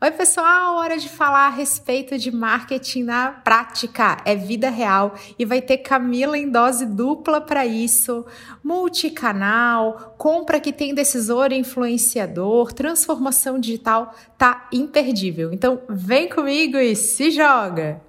Oi, pessoal! Hora de falar a respeito de marketing na prática. É vida real e vai ter Camila em dose dupla para isso. Multicanal, compra que tem decisor influenciador, transformação digital, tá imperdível. Então, vem comigo e se joga!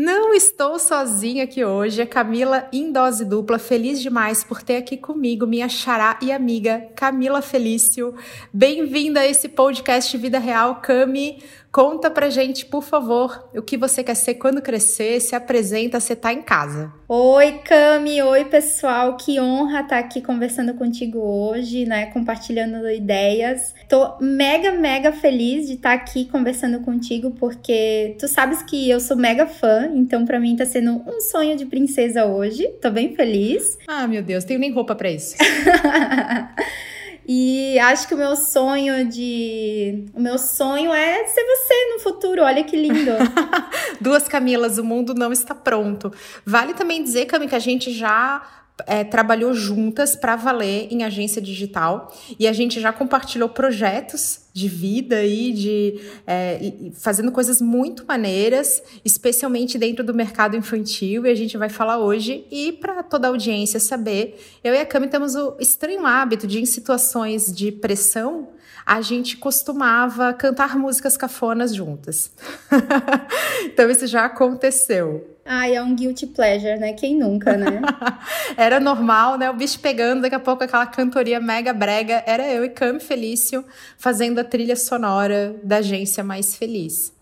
Não estou sozinha aqui hoje, é Camila em dose dupla, feliz demais por ter aqui comigo minha xará e amiga Camila Felício. Bem-vinda a esse podcast Vida Real, Cami. Conta pra gente, por favor, o que você quer ser quando crescer, se apresenta, você tá em casa. Oi, Cami, oi, pessoal, que honra estar aqui conversando contigo hoje, né, compartilhando ideias. Tô mega, mega feliz de estar aqui conversando contigo, porque tu sabes que eu sou mega fã, então para mim tá sendo um sonho de princesa hoje, tô bem feliz. Ah, meu Deus, tenho nem roupa para isso. E acho que o meu sonho de. O meu sonho é ser você no futuro. Olha que lindo. Duas Camilas, o mundo não está pronto. Vale também dizer, Cami, que a gente já é, trabalhou juntas para valer em agência digital e a gente já compartilhou projetos de vida e de é, fazendo coisas muito maneiras, especialmente dentro do mercado infantil e a gente vai falar hoje e para toda a audiência saber, eu e a Cami temos o estranho hábito de em situações de pressão a gente costumava cantar músicas cafonas juntas. então isso já aconteceu. Ai, é um guilty pleasure, né? Quem nunca, né? era normal, né? O bicho pegando, daqui a pouco aquela cantoria mega brega. Era eu e Cami Felício fazendo a trilha sonora da agência Mais Feliz.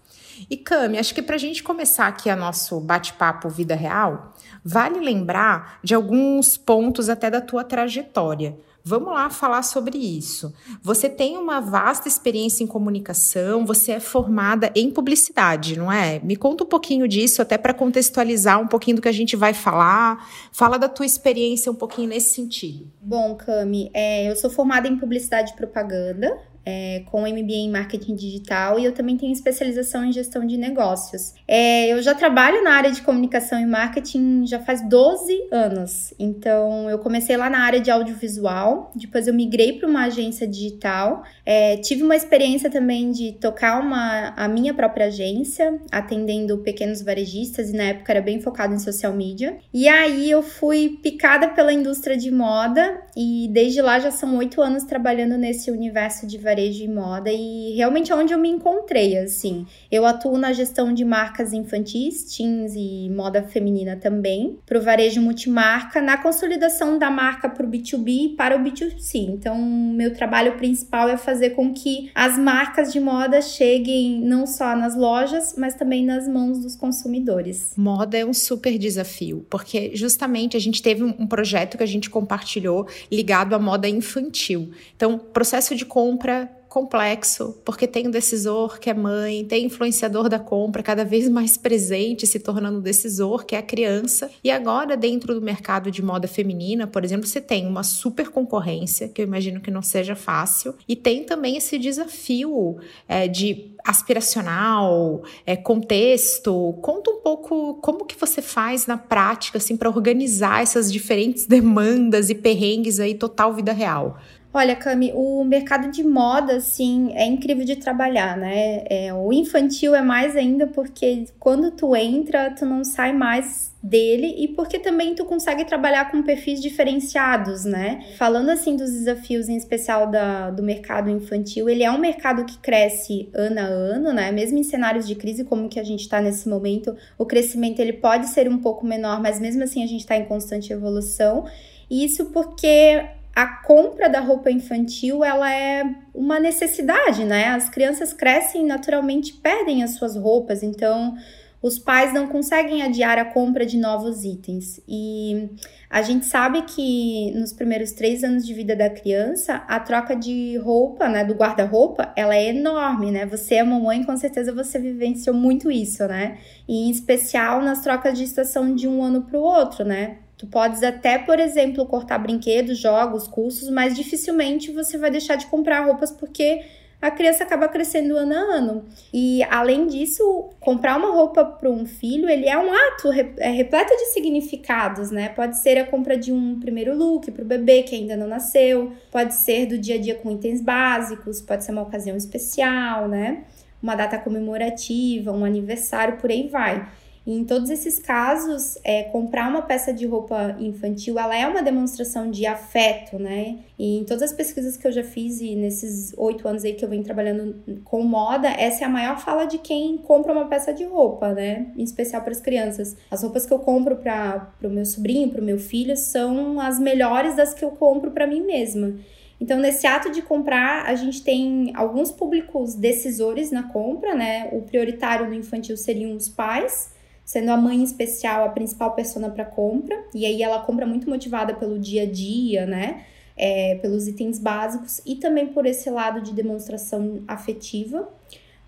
E Cami, acho que para a gente começar aqui a nosso bate-papo vida real, vale lembrar de alguns pontos até da tua trajetória. Vamos lá falar sobre isso. Você tem uma vasta experiência em comunicação, você é formada em publicidade, não é? Me conta um pouquinho disso, até para contextualizar um pouquinho do que a gente vai falar. Fala da tua experiência um pouquinho nesse sentido. Bom, Cami, é, eu sou formada em publicidade e propaganda é, com MBA em marketing digital e eu também tenho especialização em gestão de negócios. É, eu já trabalho na área de comunicação e marketing já faz 12 anos. Então, eu comecei lá na área de audiovisual, depois eu migrei para uma agência digital. É, tive uma experiência também de tocar uma, a minha própria agência, atendendo pequenos varejistas, e na época era bem focado em social media. E aí eu fui picada pela indústria de moda e desde lá já são oito anos trabalhando nesse universo de varejo e moda e realmente é onde eu me encontrei, assim. Eu atuo na gestão de marcas infantis, teens e moda feminina também, para o varejo multimarca, na consolidação da marca para o B2B e para o B2C. Então, meu trabalho principal é fazer com que as marcas de moda cheguem não só nas lojas, mas também nas mãos dos consumidores. Moda é um super desafio, porque justamente a gente teve um projeto que a gente compartilhou ligado à moda infantil. Então, processo de compra complexo, porque tem o decisor que é mãe, tem influenciador da compra cada vez mais presente, se tornando decisor, que é a criança. E agora, dentro do mercado de moda feminina, por exemplo, você tem uma super concorrência, que eu imagino que não seja fácil, e tem também esse desafio é, de aspiracional, é, contexto. Conta um pouco como que você faz na prática, assim, para organizar essas diferentes demandas e perrengues aí total vida real. Olha, Cami, o mercado de moda, assim, é incrível de trabalhar, né? É, o infantil é mais ainda porque quando tu entra, tu não sai mais dele e porque também tu consegue trabalhar com perfis diferenciados, né? Falando assim dos desafios em especial da, do mercado infantil, ele é um mercado que cresce ano a ano, né? Mesmo em cenários de crise como que a gente está nesse momento, o crescimento ele pode ser um pouco menor, mas mesmo assim a gente está em constante evolução. Isso porque a compra da roupa infantil ela é uma necessidade, né? As crianças crescem e naturalmente perdem as suas roupas, então os pais não conseguem adiar a compra de novos itens. E a gente sabe que nos primeiros três anos de vida da criança, a troca de roupa, né, do guarda-roupa, ela é enorme, né? Você é mamãe, com certeza você vivenciou muito isso, né? E em especial nas trocas de estação de um ano para o outro, né? Tu podes até, por exemplo, cortar brinquedos, jogos, cursos, mas dificilmente você vai deixar de comprar roupas porque a criança acaba crescendo ano a ano. E além disso, comprar uma roupa para um filho, ele é um ato é repleto de significados, né? Pode ser a compra de um primeiro look para o bebê que ainda não nasceu, pode ser do dia a dia com itens básicos, pode ser uma ocasião especial, né? Uma data comemorativa, um aniversário, por aí vai. Em todos esses casos, é, comprar uma peça de roupa infantil, ela é uma demonstração de afeto, né? E em todas as pesquisas que eu já fiz e nesses oito anos aí que eu venho trabalhando com moda, essa é a maior fala de quem compra uma peça de roupa, né? Em especial para as crianças. As roupas que eu compro para o meu sobrinho, para o meu filho, são as melhores das que eu compro para mim mesma. Então, nesse ato de comprar, a gente tem alguns públicos decisores na compra, né? O prioritário no infantil seriam os pais, sendo a mãe especial a principal persona para compra, e aí ela compra muito motivada pelo dia a dia, né? É, pelos itens básicos e também por esse lado de demonstração afetiva.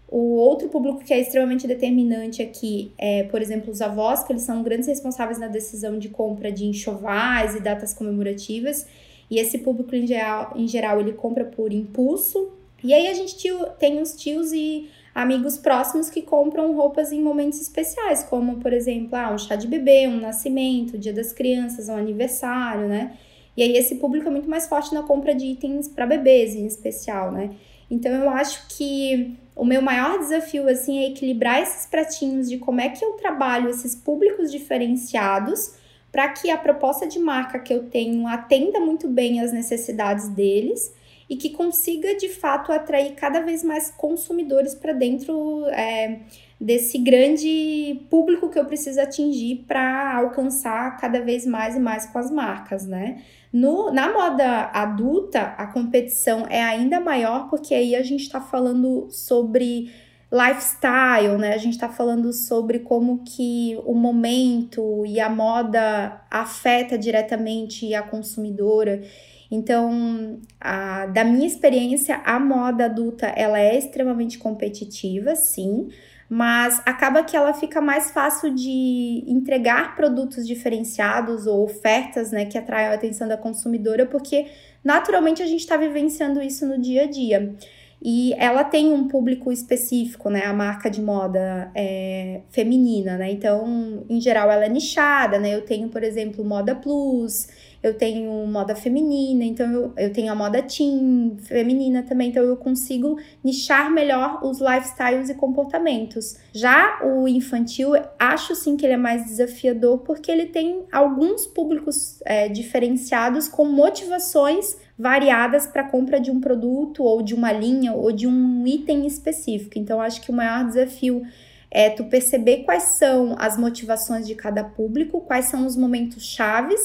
O outro público que é extremamente determinante aqui é, por exemplo, os avós, que eles são grandes responsáveis na decisão de compra de enxovais e datas comemorativas. E esse público, em geral, em geral ele compra por impulso. E aí a gente tem os tios e amigos próximos que compram roupas em momentos especiais, como, por exemplo, ah, um chá de bebê, um nascimento, dia das crianças, um aniversário, né? E aí esse público é muito mais forte na compra de itens para bebês em especial, né? Então eu acho que o meu maior desafio assim é equilibrar esses pratinhos de como é que eu trabalho esses públicos diferenciados para que a proposta de marca que eu tenho atenda muito bem às necessidades deles e que consiga de fato atrair cada vez mais consumidores para dentro é, desse grande público que eu preciso atingir para alcançar cada vez mais e mais com as marcas, né? No, na moda adulta, a competição é ainda maior porque aí a gente está falando sobre lifestyle, né? A gente está falando sobre como que o momento e a moda afeta diretamente a consumidora. Então, a, da minha experiência, a moda adulta ela é extremamente competitiva, sim, mas acaba que ela fica mais fácil de entregar produtos diferenciados ou ofertas, né, que atraem a atenção da consumidora, porque naturalmente a gente está vivenciando isso no dia a dia. E ela tem um público específico, né? A marca de moda é, feminina, né? Então, em geral, ela é nichada, né? Eu tenho, por exemplo, Moda Plus, eu tenho moda feminina, então eu, eu tenho a moda teen feminina também, então eu consigo nichar melhor os lifestyles e comportamentos. Já o infantil, acho sim que ele é mais desafiador porque ele tem alguns públicos é, diferenciados com motivações variadas para compra de um produto ou de uma linha ou de um item específico. Então, acho que o maior desafio é tu perceber quais são as motivações de cada público, quais são os momentos chaves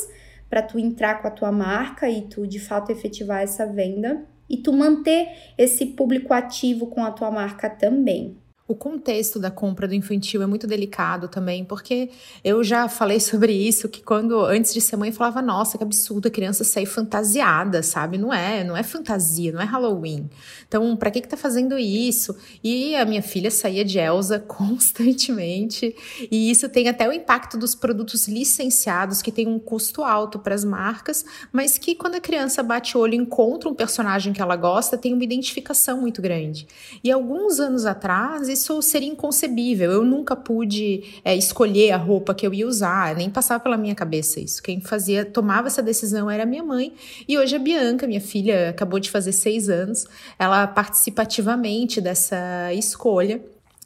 para tu entrar com a tua marca e tu de fato efetivar essa venda e tu manter esse público ativo com a tua marca também. O contexto da compra do infantil é muito delicado também, porque eu já falei sobre isso, que quando, antes de ser mãe, eu falava, nossa, que absurdo a criança sair fantasiada, sabe? Não é, não é fantasia, não é Halloween. Então, para que que tá fazendo isso? E a minha filha saía de Elsa constantemente, e isso tem até o impacto dos produtos licenciados, que tem um custo alto para as marcas, mas que quando a criança bate o olho e encontra um personagem que ela gosta, tem uma identificação muito grande. E alguns anos atrás, isso seria inconcebível. Eu nunca pude é, escolher a roupa que eu ia usar, nem passava pela minha cabeça isso. Quem fazia, tomava essa decisão era minha mãe. E hoje a Bianca, minha filha, acabou de fazer seis anos, ela participa ativamente dessa escolha.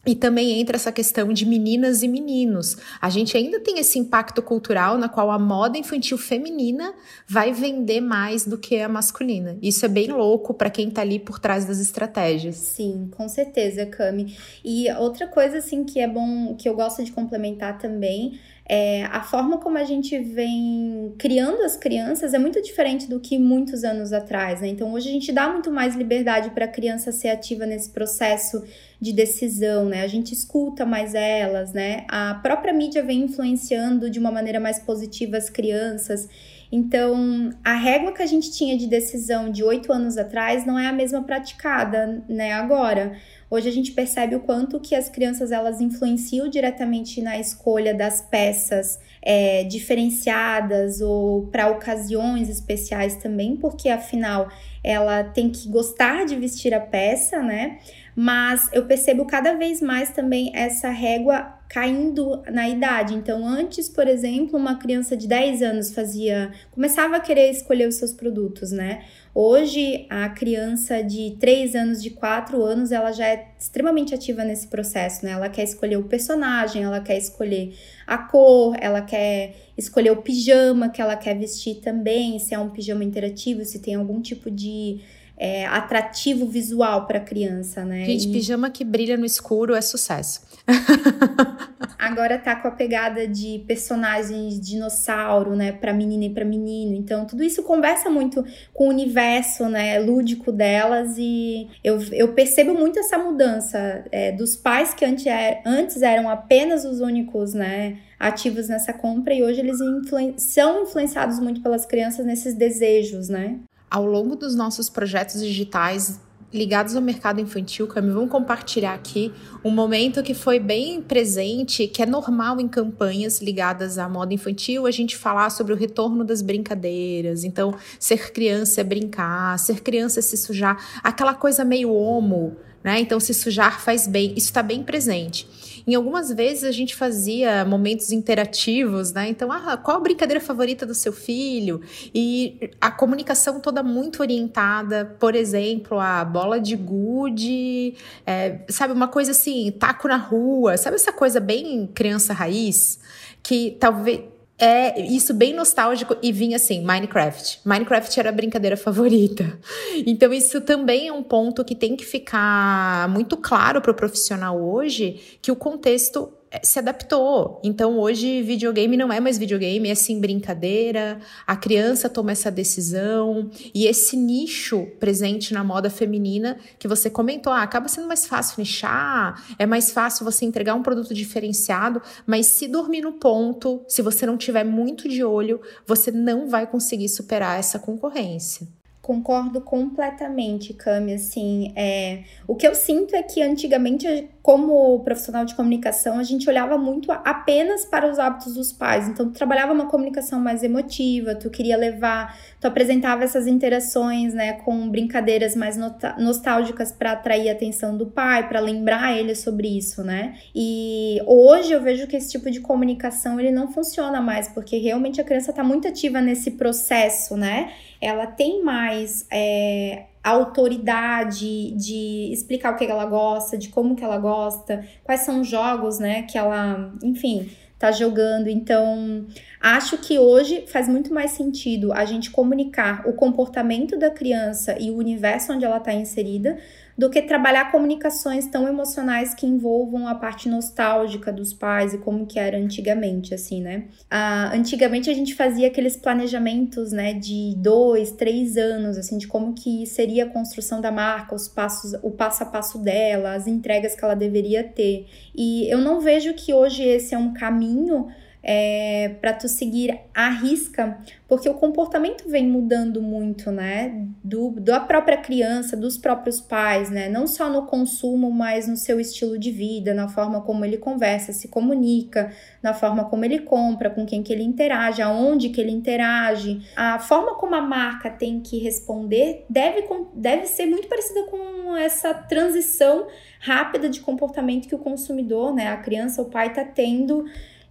E também entra essa questão de meninas e meninos. A gente ainda tem esse impacto cultural na qual a moda infantil feminina vai vender mais do que a masculina. Isso é bem louco para quem tá ali por trás das estratégias. Sim, com certeza, Cami. E outra coisa assim que é bom, que eu gosto de complementar também, é, a forma como a gente vem criando as crianças é muito diferente do que muitos anos atrás, né? Então hoje a gente dá muito mais liberdade para a criança ser ativa nesse processo de decisão, né? A gente escuta mais elas, né? A própria mídia vem influenciando de uma maneira mais positiva as crianças. Então, a régua que a gente tinha de decisão de oito anos atrás não é a mesma praticada, né, agora. Hoje a gente percebe o quanto que as crianças elas influenciam diretamente na escolha das peças é, diferenciadas ou para ocasiões especiais também, porque afinal ela tem que gostar de vestir a peça, né? Mas eu percebo cada vez mais também essa régua caindo na idade. Então, antes, por exemplo, uma criança de 10 anos fazia, começava a querer escolher os seus produtos, né? Hoje, a criança de 3 anos, de 4 anos, ela já é extremamente ativa nesse processo, né? Ela quer escolher o personagem, ela quer escolher a cor, ela quer escolher o pijama que ela quer vestir também, se é um pijama interativo, se tem algum tipo de é, atrativo visual para a criança, né? Gente, e... pijama que brilha no escuro é sucesso. Agora tá com a pegada de personagens dinossauro, né, para menina e para menino. Então, tudo isso conversa muito com o universo, né, lúdico delas e eu, eu percebo muito essa mudança é, dos pais que antes, er, antes eram apenas os únicos, né, ativos nessa compra e hoje eles influen são influenciados muito pelas crianças nesses desejos, né? Ao longo dos nossos projetos digitais ligados ao mercado infantil, Cami, vamos compartilhar aqui um momento que foi bem presente, que é normal em campanhas ligadas à moda infantil, a gente falar sobre o retorno das brincadeiras. Então, ser criança é brincar, ser criança é se sujar, aquela coisa meio homo, né? Então, se sujar faz bem, isso está bem presente. Em algumas vezes a gente fazia momentos interativos, né? Então, ah, qual a brincadeira favorita do seu filho? E a comunicação toda muito orientada, por exemplo, a bola de gude, é, sabe, uma coisa assim, taco na rua, sabe essa coisa bem criança raiz? Que talvez é isso bem nostálgico e vinha assim, Minecraft. Minecraft era a brincadeira favorita. Então isso também é um ponto que tem que ficar muito claro para o profissional hoje, que o contexto se adaptou. Então hoje videogame não é mais videogame, é sim brincadeira. A criança toma essa decisão e esse nicho presente na moda feminina que você comentou, ah, acaba sendo mais fácil nichar, é mais fácil você entregar um produto diferenciado, mas se dormir no ponto, se você não tiver muito de olho, você não vai conseguir superar essa concorrência. Concordo completamente, Cami. Assim, é, o que eu sinto é que antigamente, como profissional de comunicação, a gente olhava muito apenas para os hábitos dos pais. Então, tu trabalhava uma comunicação mais emotiva, tu queria levar, tu apresentava essas interações, né, com brincadeiras mais nostálgicas para atrair a atenção do pai, para lembrar ele sobre isso, né? E hoje eu vejo que esse tipo de comunicação ele não funciona mais, porque realmente a criança está muito ativa nesse processo, né? Ela tem mais é, autoridade de explicar o que ela gosta, de como que ela gosta, quais são os jogos, né, que ela, enfim, tá jogando. Então, acho que hoje faz muito mais sentido a gente comunicar o comportamento da criança e o universo onde ela está inserida do que trabalhar comunicações tão emocionais que envolvam a parte nostálgica dos pais e como que era antigamente, assim, né? Ah, antigamente a gente fazia aqueles planejamentos, né, de dois, três anos, assim, de como que seria a construção da marca, os passos, o passo a passo dela, as entregas que ela deveria ter. E eu não vejo que hoje esse é um caminho é, para tu seguir à risca, porque o comportamento vem mudando muito, né? Do, da própria criança, dos próprios pais, né? Não só no consumo, mas no seu estilo de vida, na forma como ele conversa, se comunica, na forma como ele compra, com quem que ele interage, aonde que ele interage. A forma como a marca tem que responder deve, deve ser muito parecida com essa transição rápida de comportamento que o consumidor, né? A criança, o pai tá tendo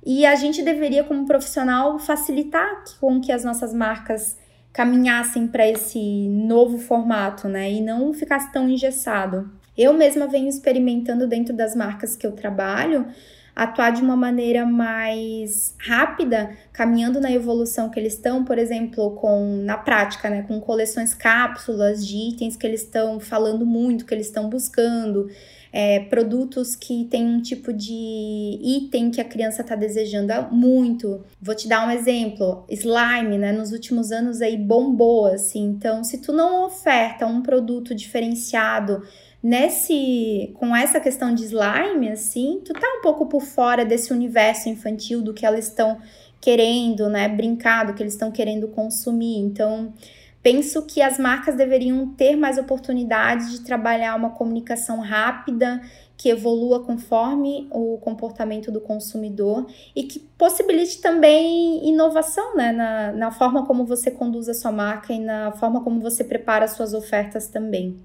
e a gente deveria, como profissional, facilitar com que as nossas marcas caminhassem para esse novo formato, né? E não ficasse tão engessado. Eu mesma venho experimentando dentro das marcas que eu trabalho atuar de uma maneira mais rápida, caminhando na evolução que eles estão, por exemplo, com na prática, né, com coleções cápsulas de itens que eles estão falando muito, que eles estão buscando, é, produtos que tem um tipo de item que a criança está desejando muito. Vou te dar um exemplo: slime, né? Nos últimos anos aí bombou, assim. Então, se tu não oferta um produto diferenciado nesse com essa questão de slime, assim, tu tá um pouco por fora desse universo infantil do que elas estão querendo, né, brincar, do que eles estão querendo consumir. Então, Penso que as marcas deveriam ter mais oportunidades de trabalhar uma comunicação rápida, que evolua conforme o comportamento do consumidor e que possibilite também inovação né, na, na forma como você conduz a sua marca e na forma como você prepara suas ofertas também.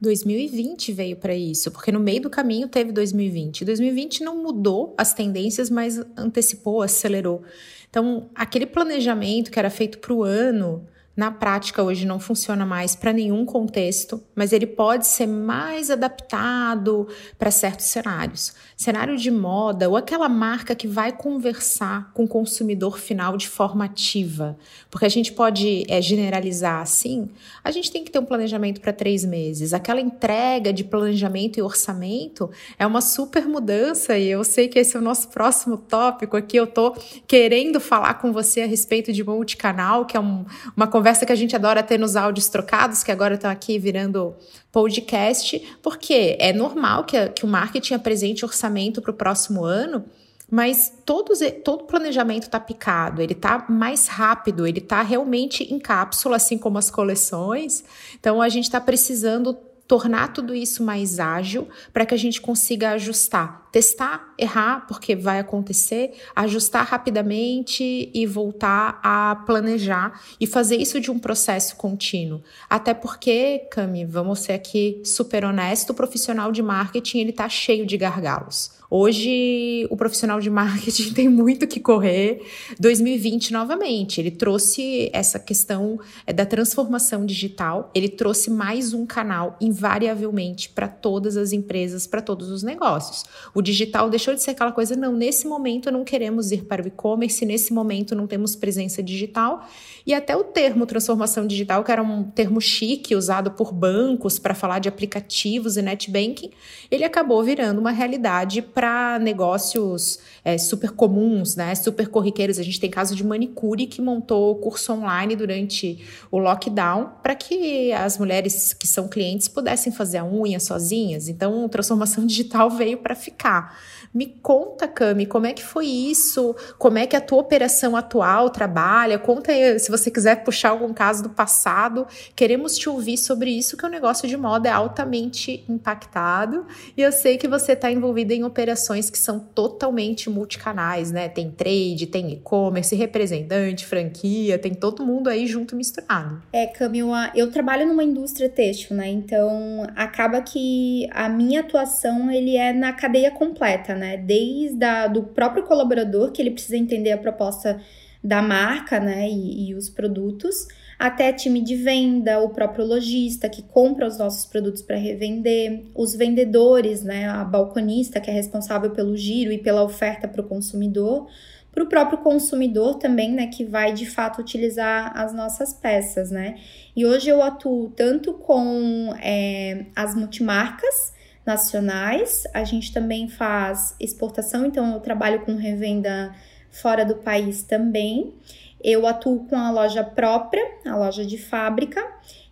2020 veio para isso, porque no meio do caminho teve 2020. 2020 não mudou as tendências, mas antecipou, acelerou. Então, aquele planejamento que era feito para o ano na prática hoje não funciona mais para nenhum contexto, mas ele pode ser mais adaptado para certos cenários. Cenário de moda ou aquela marca que vai conversar com o consumidor final de forma ativa. Porque a gente pode é, generalizar assim, a gente tem que ter um planejamento para três meses. Aquela entrega de planejamento e orçamento é uma super mudança e eu sei que esse é o nosso próximo tópico aqui. Eu estou querendo falar com você a respeito de multicanal, que é um, uma conversa que a gente adora ter nos áudios trocados, que agora estão aqui virando podcast, porque é normal que, que o marketing apresente orçamento para o próximo ano, mas todos, todo o planejamento está picado, ele está mais rápido, ele está realmente em cápsula, assim como as coleções. Então a gente está precisando tornar tudo isso mais ágil para que a gente consiga ajustar, testar, errar, porque vai acontecer, ajustar rapidamente e voltar a planejar e fazer isso de um processo contínuo. Até porque, Cami, vamos ser aqui super honesto, o profissional de marketing ele está cheio de gargalos. Hoje, o profissional de marketing tem muito que correr. 2020, novamente, ele trouxe essa questão é, da transformação digital, ele trouxe mais um canal, invariavelmente, para todas as empresas, para todos os negócios. O digital deixou de ser aquela coisa, não, nesse momento não queremos ir para o e-commerce, nesse momento não temos presença digital. E até o termo transformação digital, que era um termo chique usado por bancos para falar de aplicativos e net banking, ele acabou virando uma realidade para negócios é, super comuns, né, super corriqueiros. A gente tem caso de manicure que montou curso online durante o lockdown para que as mulheres que são clientes pudessem fazer a unha sozinhas. Então, transformação digital veio para ficar. Me conta, Cami, como é que foi isso? Como é que a tua operação atual trabalha? Conta aí, se você quiser puxar algum caso do passado. Queremos te ouvir sobre isso, que o negócio de moda é altamente impactado. E eu sei que você está envolvida em operações que são totalmente multicanais, né? Tem trade, tem e-commerce, representante, franquia, tem todo mundo aí junto misturado. É, Cami, eu trabalho numa indústria têxtil, né? Então acaba que a minha atuação ele é na cadeia completa, né? Desde a, do próprio colaborador, que ele precisa entender a proposta da marca, né, e, e, os produtos, até time de venda, o próprio lojista que compra os nossos produtos para revender, os vendedores, né, a balconista que é responsável pelo giro e pela oferta para o consumidor, para o próprio consumidor também, né, que vai de fato utilizar as nossas peças, né. E hoje eu atuo tanto com é, as multimarcas, nacionais. A gente também faz exportação, então eu trabalho com revenda fora do país também. Eu atuo com a loja própria, a loja de fábrica,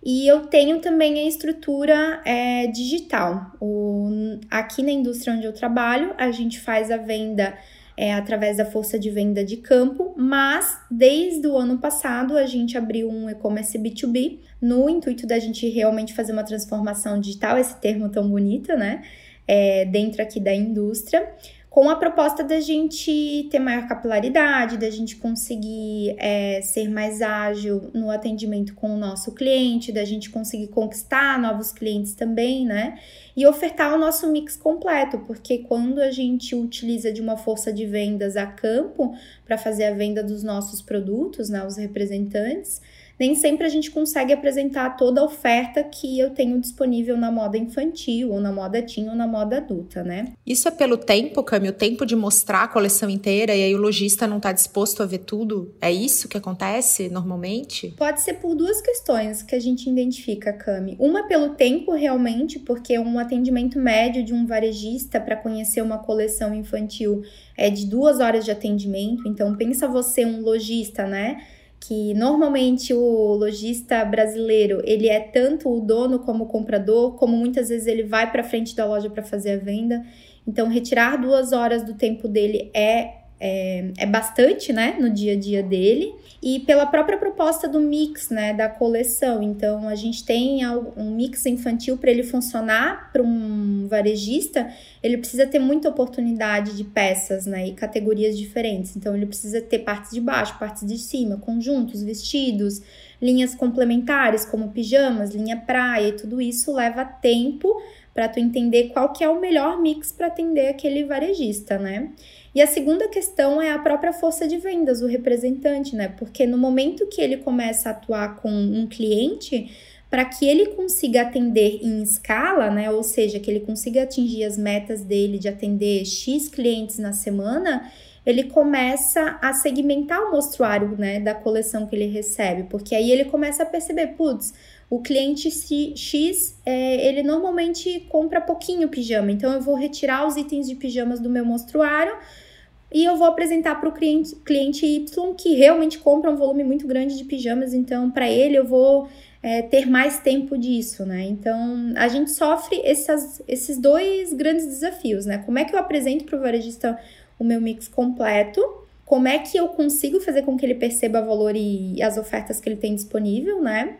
e eu tenho também a estrutura é, digital. O, aqui na indústria onde eu trabalho, a gente faz a venda é, através da força de venda de campo, mas desde o ano passado a gente abriu um e-commerce B2B no intuito da gente realmente fazer uma transformação digital, esse termo tão bonito, né? É, dentro aqui da indústria com a proposta da gente ter maior capilaridade, da gente conseguir é, ser mais ágil no atendimento com o nosso cliente, da gente conseguir conquistar novos clientes também, né? E ofertar o nosso mix completo, porque quando a gente utiliza de uma força de vendas a campo para fazer a venda dos nossos produtos, né, os representantes, nem sempre a gente consegue apresentar toda a oferta que eu tenho disponível na moda infantil, ou na moda teen, ou na moda adulta, né? Isso é pelo tempo, Cami? O tempo de mostrar a coleção inteira e aí o lojista não está disposto a ver tudo? É isso que acontece normalmente? Pode ser por duas questões que a gente identifica, Cami. Uma pelo tempo, realmente, porque um atendimento médio de um varejista para conhecer uma coleção infantil é de duas horas de atendimento. Então, pensa você, um lojista, né? que normalmente o lojista brasileiro ele é tanto o dono como o comprador, como muitas vezes ele vai para frente da loja para fazer a venda. Então, retirar duas horas do tempo dele é é, é bastante, né, no dia a dia dele, e pela própria proposta do mix, né, da coleção. Então, a gente tem um mix infantil para ele funcionar para um varejista, ele precisa ter muita oportunidade de peças, né, e categorias diferentes. Então, ele precisa ter partes de baixo, partes de cima, conjuntos, vestidos, linhas complementares como pijamas, linha praia, e tudo isso leva tempo para tu entender qual que é o melhor mix para atender aquele varejista, né? E a segunda questão é a própria força de vendas, o representante, né? Porque no momento que ele começa a atuar com um cliente, para que ele consiga atender em escala, né? Ou seja, que ele consiga atingir as metas dele de atender X clientes na semana, ele começa a segmentar o mostruário, né, da coleção que ele recebe, porque aí ele começa a perceber, putz, o cliente X, é, ele normalmente compra pouquinho pijama, então eu vou retirar os itens de pijamas do meu mostruário e eu vou apresentar para o cliente, cliente Y que realmente compra um volume muito grande de pijamas, então para ele eu vou é, ter mais tempo disso, né? Então a gente sofre essas, esses dois grandes desafios, né? Como é que eu apresento para o varejista o meu mix completo? Como é que eu consigo fazer com que ele perceba o valor e as ofertas que ele tem disponível, né?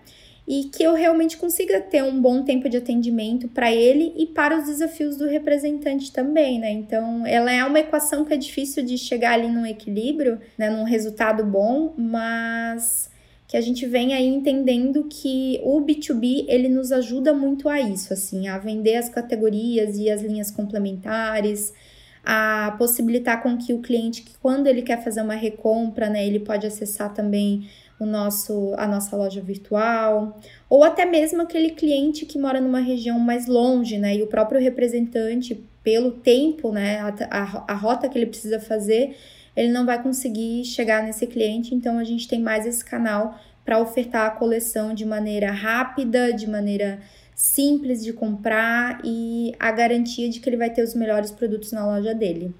E que eu realmente consiga ter um bom tempo de atendimento para ele e para os desafios do representante também, né? Então, ela é uma equação que é difícil de chegar ali num equilíbrio, né, num resultado bom, mas que a gente vem aí entendendo que o B2B ele nos ajuda muito a isso, assim, a vender as categorias e as linhas complementares, a possibilitar com que o cliente, quando ele quer fazer uma recompra, né, ele pode acessar também o nosso, a nossa loja virtual, ou até mesmo aquele cliente que mora numa região mais longe, né? E o próprio representante, pelo tempo, né? A, a, a rota que ele precisa fazer, ele não vai conseguir chegar nesse cliente, então a gente tem mais esse canal para ofertar a coleção de maneira rápida, de maneira simples de comprar e a garantia de que ele vai ter os melhores produtos na loja dele.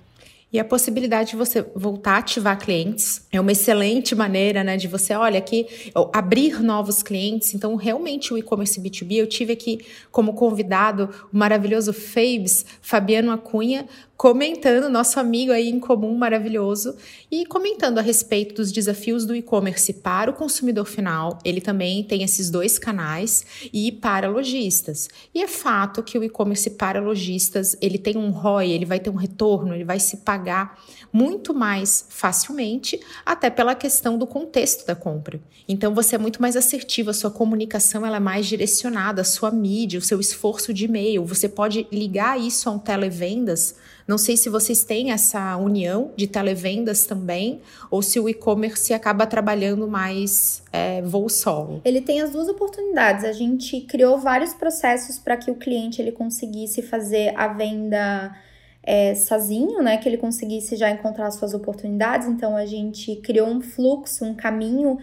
E a possibilidade de você voltar a ativar clientes é uma excelente maneira, né, de você, olha, aqui, abrir novos clientes. Então, realmente, o e-commerce B2B, eu tive aqui como convidado o maravilhoso Fabes, Fabiano Acunha, comentando, nosso amigo aí em comum maravilhoso, e comentando a respeito dos desafios do e-commerce para o consumidor final. Ele também tem esses dois canais e para lojistas. E é fato que o e-commerce para lojistas, ele tem um ROI, ele vai ter um retorno, ele vai se pagar muito mais facilmente, até pela questão do contexto da compra. Então você é muito mais assertivo, a sua comunicação ela é mais direcionada, a sua mídia, o seu esforço de e-mail. Você pode ligar isso a um televendas não sei se vocês têm essa união de televendas também, ou se o e-commerce acaba trabalhando mais é, voo solo. Ele tem as duas oportunidades. A gente criou vários processos para que o cliente ele conseguisse fazer a venda é, sozinho, né? Que ele conseguisse já encontrar suas oportunidades. Então a gente criou um fluxo, um caminho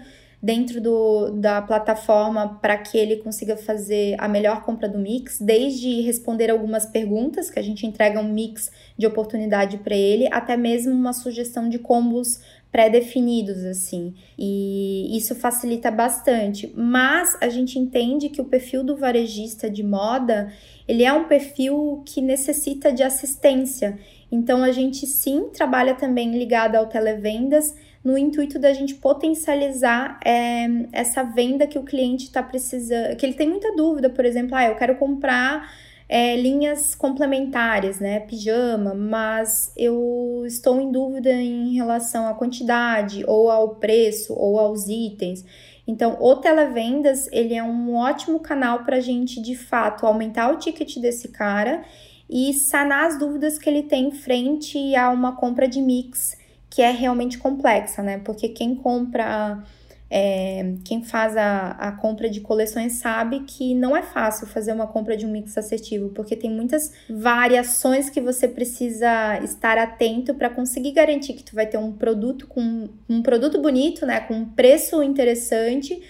dentro do, da plataforma para que ele consiga fazer a melhor compra do mix, desde responder algumas perguntas, que a gente entrega um mix de oportunidade para ele, até mesmo uma sugestão de combos pré-definidos, assim. E isso facilita bastante. Mas a gente entende que o perfil do varejista de moda, ele é um perfil que necessita de assistência. Então a gente sim trabalha também ligado ao televendas, no intuito da gente potencializar é, essa venda que o cliente está precisando, que ele tem muita dúvida, por exemplo, ah, eu quero comprar é, linhas complementares, né, pijama, mas eu estou em dúvida em relação à quantidade, ou ao preço, ou aos itens. Então, o televendas, ele é um ótimo canal para a gente, de fato, aumentar o ticket desse cara e sanar as dúvidas que ele tem frente a uma compra de mix que é realmente complexa, né? Porque quem compra, é, quem faz a, a compra de coleções sabe que não é fácil fazer uma compra de um mix assertivo, porque tem muitas variações que você precisa estar atento para conseguir garantir que tu vai ter um produto com um produto bonito, né? Com um preço interessante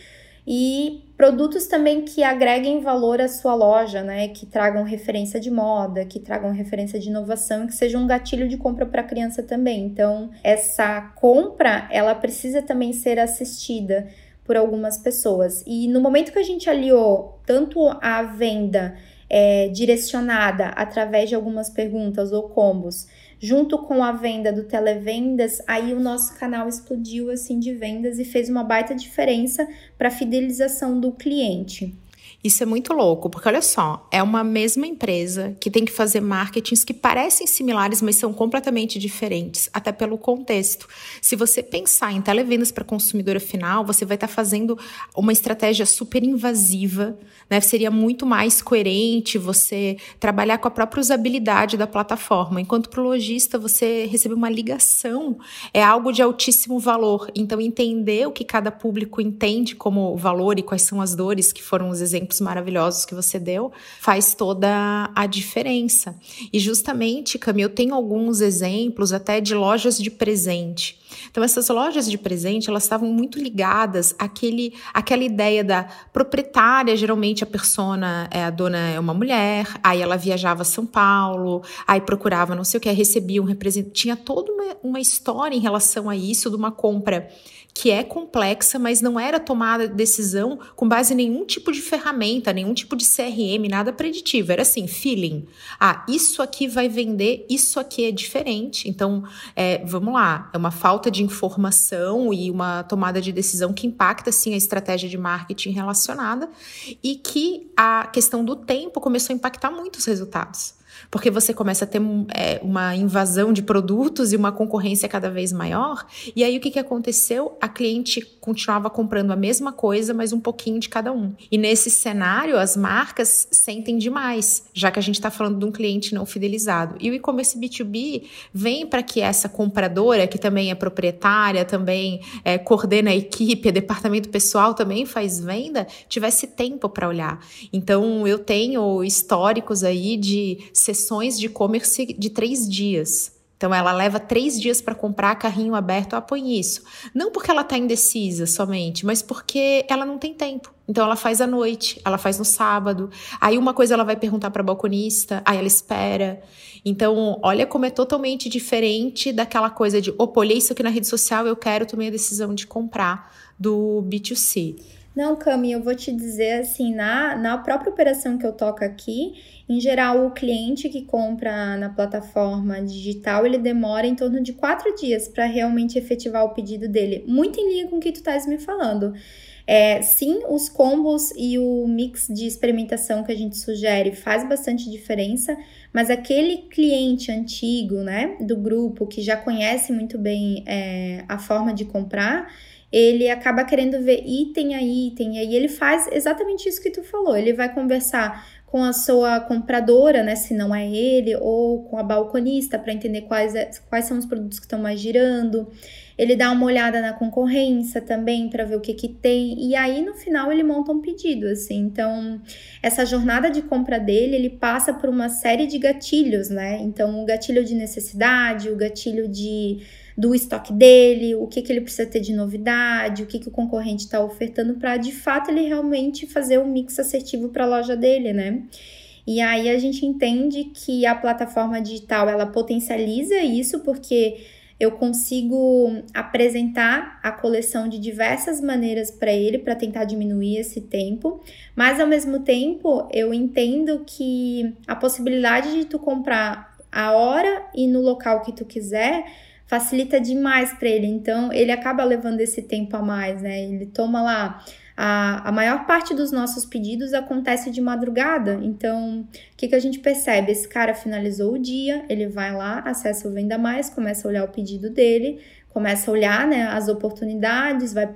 e produtos também que agreguem valor à sua loja, né? Que tragam referência de moda, que tragam referência de inovação que sejam um gatilho de compra para a criança também. Então, essa compra, ela precisa também ser assistida por algumas pessoas. E no momento que a gente aliou tanto a venda é, direcionada através de algumas perguntas ou combos, junto com a venda do televendas, aí o nosso canal explodiu assim de vendas e fez uma baita diferença para a fidelização do cliente. Isso é muito louco, porque olha só, é uma mesma empresa que tem que fazer marketings que parecem similares, mas são completamente diferentes, até pelo contexto. Se você pensar em televendas para consumidora final, você vai estar tá fazendo uma estratégia super invasiva, né? Seria muito mais coerente você trabalhar com a própria usabilidade da plataforma, enquanto para o lojista você receber uma ligação é algo de altíssimo valor. Então entender o que cada público entende como valor e quais são as dores que foram os exemplos exemplos maravilhosos que você deu, faz toda a diferença. E justamente, Cami, eu tenho alguns exemplos até de lojas de presente. Então, essas lojas de presente, elas estavam muito ligadas àquele, àquela ideia da proprietária, geralmente a persona, é, a dona é uma mulher, aí ela viajava a São Paulo, aí procurava não sei o que, recebia um representante. Tinha toda uma, uma história em relação a isso, de uma compra que é complexa, mas não era tomada decisão com base em nenhum tipo de ferramenta, nenhum tipo de CRM, nada preditivo. Era assim, feeling. Ah, isso aqui vai vender, isso aqui é diferente. Então, é, vamos lá, é uma falta de informação e uma tomada de decisão que impacta, sim, a estratégia de marketing relacionada e que a questão do tempo começou a impactar muito os resultados porque você começa a ter é, uma invasão de produtos e uma concorrência cada vez maior. E aí o que, que aconteceu? A cliente continuava comprando a mesma coisa, mas um pouquinho de cada um. E nesse cenário, as marcas sentem demais, já que a gente está falando de um cliente não fidelizado. E o e-commerce B2B vem para que essa compradora, que também é proprietária, também é, coordena a equipe, é departamento pessoal, também faz venda, tivesse tempo para olhar. Então, eu tenho históricos aí de sessões de e-commerce de três dias. Então ela leva três dias para comprar carrinho aberto, põe isso. Não porque ela está indecisa somente, mas porque ela não tem tempo. Então ela faz à noite, ela faz no sábado. Aí uma coisa ela vai perguntar para a balconista, aí ela espera. Então olha como é totalmente diferente daquela coisa de, opa, olhei isso aqui na rede social, eu quero, tomei a decisão de comprar do B2C. Não, Cami, eu vou te dizer assim, na, na própria operação que eu toco aqui, em geral, o cliente que compra na plataforma digital, ele demora em torno de quatro dias para realmente efetivar o pedido dele. Muito em linha com o que tu estás me falando. É, sim, os combos e o mix de experimentação que a gente sugere faz bastante diferença, mas aquele cliente antigo, né, do grupo que já conhece muito bem é, a forma de comprar, ele acaba querendo ver item a item, e aí ele faz exatamente isso que tu falou. Ele vai conversar com a sua compradora, né, se não é ele, ou com a balconista para entender quais, é, quais são os produtos que estão mais girando. Ele dá uma olhada na concorrência também para ver o que que tem e aí no final ele monta um pedido, assim. Então, essa jornada de compra dele, ele passa por uma série de gatilhos, né? Então, o gatilho de necessidade, o gatilho de do estoque dele, o que, que ele precisa ter de novidade, o que, que o concorrente está ofertando para de fato ele realmente fazer o mix assertivo para a loja dele, né? E aí a gente entende que a plataforma digital ela potencializa isso porque eu consigo apresentar a coleção de diversas maneiras para ele para tentar diminuir esse tempo, mas ao mesmo tempo eu entendo que a possibilidade de tu comprar a hora e no local que tu quiser facilita demais para ele. Então, ele acaba levando esse tempo a mais, né? Ele toma lá. A, a maior parte dos nossos pedidos acontece de madrugada. Então, o que, que a gente percebe? Esse cara finalizou o dia, ele vai lá, acessa o Venda Mais, começa a olhar o pedido dele, começa a olhar né, as oportunidades, vai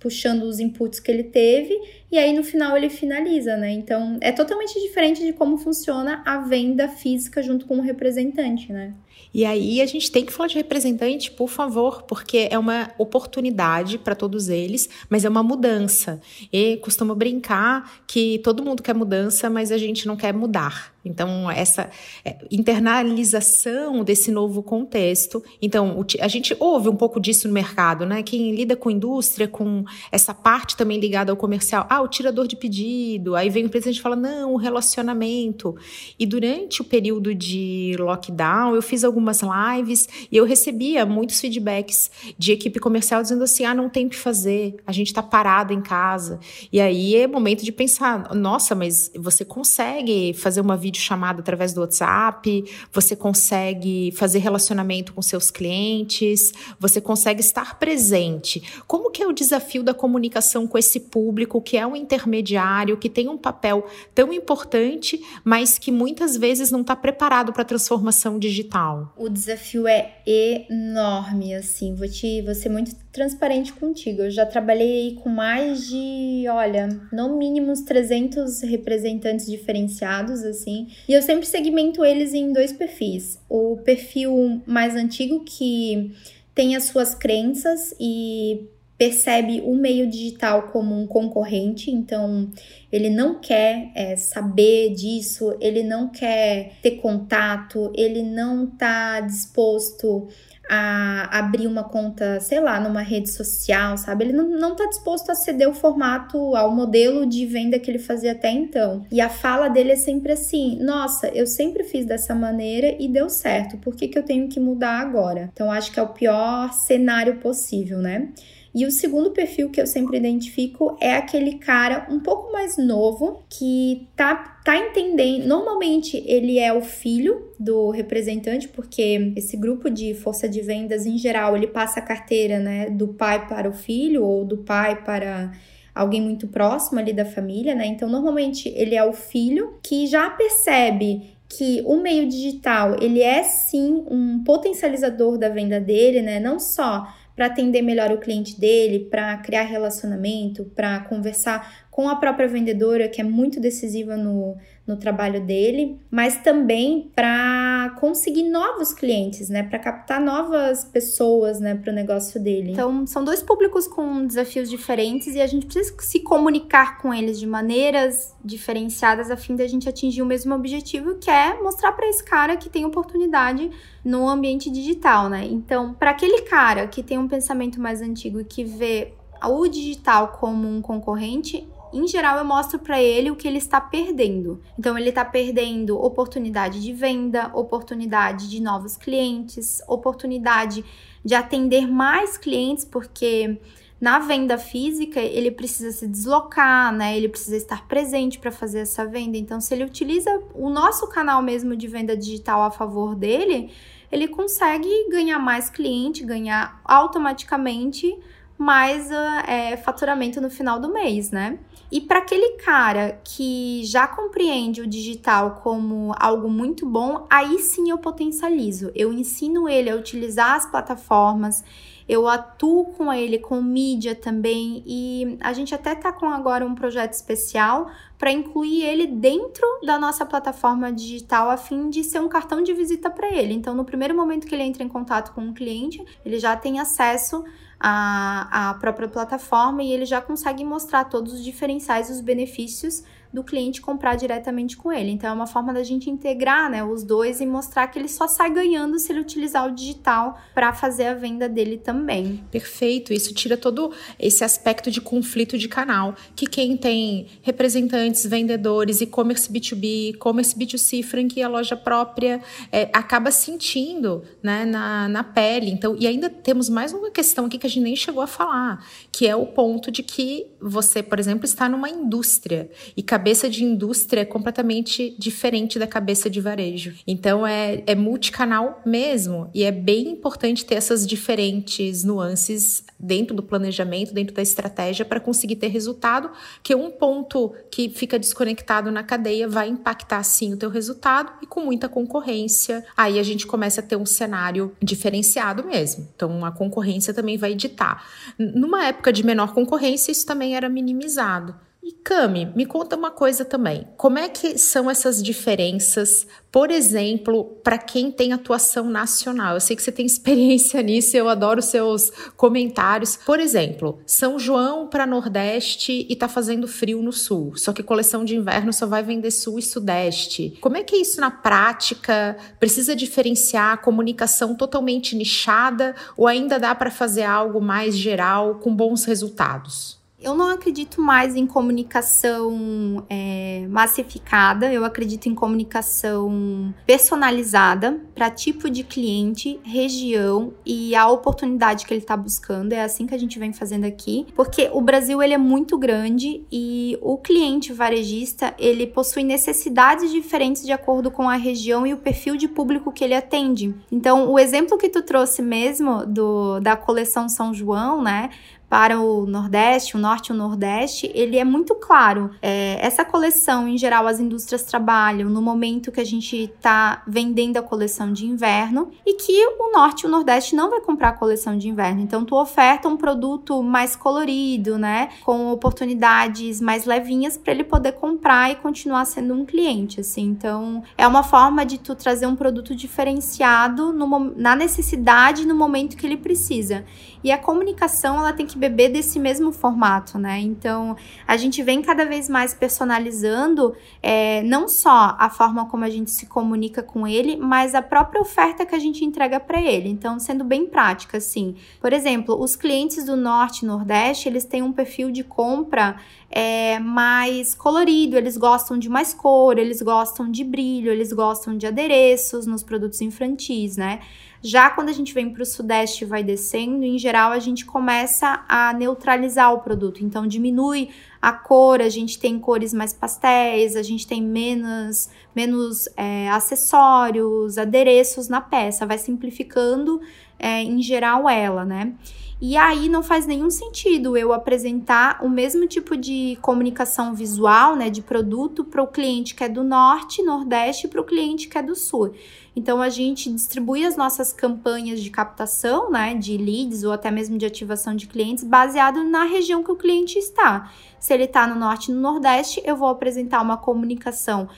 puxando os inputs que ele teve e aí no final ele finaliza, né? Então é totalmente diferente de como funciona a venda física junto com o representante, né? E aí a gente tem que falar de representante, por favor, porque é uma oportunidade para todos eles, mas é uma mudança. E costumo brincar que todo mundo quer mudança, mas a gente não quer mudar. Então, essa é, internalização desse novo contexto. Então, a gente ouve um pouco disso no mercado, né? Quem lida com indústria, com essa parte também ligada ao comercial. Ah, o tirador de pedido. Aí vem o presidente e fala: não, o relacionamento. E durante o período de lockdown, eu fiz algumas lives e eu recebia muitos feedbacks de equipe comercial dizendo assim: ah, não tem o que fazer, a gente está parado em casa. E aí é momento de pensar: nossa, mas você consegue fazer uma videochamada através do WhatsApp, você consegue fazer relacionamento com seus clientes, você consegue estar presente. Como que é o desafio da comunicação com esse público que é um intermediário, que tem um papel tão importante, mas que muitas vezes não está preparado para a transformação digital? O desafio é enorme, assim. Vou te, vou ser muito transparente contigo. Eu já trabalhei com mais de, olha, no mínimo uns 300 representantes diferenciados, assim. E eu sempre segmento eles em dois perfis. O perfil mais antigo que tem as suas crenças e percebe o meio digital como um concorrente, então ele não quer é, saber disso, ele não quer ter contato, ele não está disposto a abrir uma conta, sei lá, numa rede social, sabe? Ele não, não tá disposto a ceder o formato ao modelo de venda que ele fazia até então. E a fala dele é sempre assim: nossa, eu sempre fiz dessa maneira e deu certo, por que, que eu tenho que mudar agora? Então acho que é o pior cenário possível, né? E o segundo perfil que eu sempre identifico é aquele cara um pouco mais novo que tá, tá entendendo. Normalmente ele é o filho do representante, porque esse grupo de força de vendas em geral ele passa a carteira né, do pai para o filho ou do pai para alguém muito próximo ali da família, né? Então, normalmente ele é o filho que já percebe que o meio digital ele é sim um potencializador da venda dele, né? Não só para atender melhor o cliente dele, para criar relacionamento, para conversar com a própria vendedora, que é muito decisiva no, no trabalho dele, mas também para conseguir novos clientes, né, para captar novas pessoas, né, para o negócio dele. Então, são dois públicos com desafios diferentes e a gente precisa se comunicar com eles de maneiras diferenciadas a fim de a gente atingir o mesmo objetivo, que é mostrar para esse cara que tem oportunidade no ambiente digital, né? Então, para aquele cara que tem um pensamento mais antigo e que vê o digital como um concorrente, em geral eu mostro para ele o que ele está perdendo. Então ele está perdendo oportunidade de venda, oportunidade de novos clientes, oportunidade de atender mais clientes, porque na venda física ele precisa se deslocar, né? Ele precisa estar presente para fazer essa venda. Então, se ele utiliza o nosso canal mesmo de venda digital a favor dele, ele consegue ganhar mais cliente, ganhar automaticamente mais uh, é, faturamento no final do mês, né? E para aquele cara que já compreende o digital como algo muito bom, aí sim eu potencializo. Eu ensino ele a utilizar as plataformas, eu atuo com ele com mídia também e a gente até tá com agora um projeto especial para incluir ele dentro da nossa plataforma digital a fim de ser um cartão de visita para ele. Então, no primeiro momento que ele entra em contato com o cliente, ele já tem acesso à, à própria plataforma e ele já consegue mostrar todos os diferenciais, os benefícios do cliente comprar diretamente com ele. Então é uma forma da gente integrar, né, os dois e mostrar que ele só sai ganhando se ele utilizar o digital para fazer a venda dele também. Perfeito, isso tira todo esse aspecto de conflito de canal, que quem tem representantes, vendedores, e-commerce B2B, e-commerce B2C, franquia, loja própria, é, acaba sentindo, né, na, na pele. Então, e ainda temos mais uma questão aqui que a gente nem chegou a falar, que é o ponto de que você, por exemplo, está numa indústria e cabeça de indústria é completamente diferente da cabeça de varejo. Então é, é multicanal mesmo. E é bem importante ter essas diferentes nuances dentro do planejamento, dentro da estratégia, para conseguir ter resultado, que um ponto que fica desconectado na cadeia vai impactar sim o teu resultado e com muita concorrência, aí a gente começa a ter um cenário diferenciado mesmo. Então a concorrência também vai editar. Numa época de menor concorrência, isso também era minimizado. E Cami, me conta uma coisa também. Como é que são essas diferenças, por exemplo, para quem tem atuação nacional? Eu sei que você tem experiência nisso, eu adoro seus comentários. Por exemplo, São João para Nordeste e tá fazendo frio no Sul, só que coleção de inverno só vai vender Sul e Sudeste. Como é que é isso na prática? Precisa diferenciar a comunicação totalmente nichada ou ainda dá para fazer algo mais geral com bons resultados? Eu não acredito mais em comunicação é, massificada, eu acredito em comunicação personalizada para tipo de cliente, região e a oportunidade que ele está buscando. É assim que a gente vem fazendo aqui, porque o Brasil ele é muito grande e o cliente varejista ele possui necessidades diferentes de acordo com a região e o perfil de público que ele atende. Então, o exemplo que tu trouxe mesmo do, da coleção São João, né? Para o Nordeste, o Norte e o Nordeste, ele é muito claro. É, essa coleção, em geral, as indústrias trabalham no momento que a gente está vendendo a coleção de inverno e que o Norte e o Nordeste não vai comprar a coleção de inverno. Então, tu oferta um produto mais colorido, né? Com oportunidades mais levinhas para ele poder comprar e continuar sendo um cliente, assim. Então, é uma forma de tu trazer um produto diferenciado no, na necessidade no momento que ele precisa. E a comunicação, ela tem que beber desse mesmo formato, né? Então, a gente vem cada vez mais personalizando é, não só a forma como a gente se comunica com ele, mas a própria oferta que a gente entrega para ele. Então, sendo bem prática, assim. Por exemplo, os clientes do Norte e Nordeste, eles têm um perfil de compra é, mais colorido, eles gostam de mais cor, eles gostam de brilho, eles gostam de adereços nos produtos infantis, né? Já quando a gente vem para o sudeste e vai descendo, em geral a gente começa a neutralizar o produto. Então diminui a cor, a gente tem cores mais pastéis, a gente tem menos, menos é, acessórios, adereços na peça, vai simplificando é, em geral ela, né? E aí não faz nenhum sentido eu apresentar o mesmo tipo de comunicação visual, né, de produto para o cliente que é do norte, nordeste e para o cliente que é do sul. Então a gente distribui as nossas campanhas de captação, né, de leads ou até mesmo de ativação de clientes baseado na região que o cliente está. Se ele está no norte e no nordeste, eu vou apresentar uma comunicação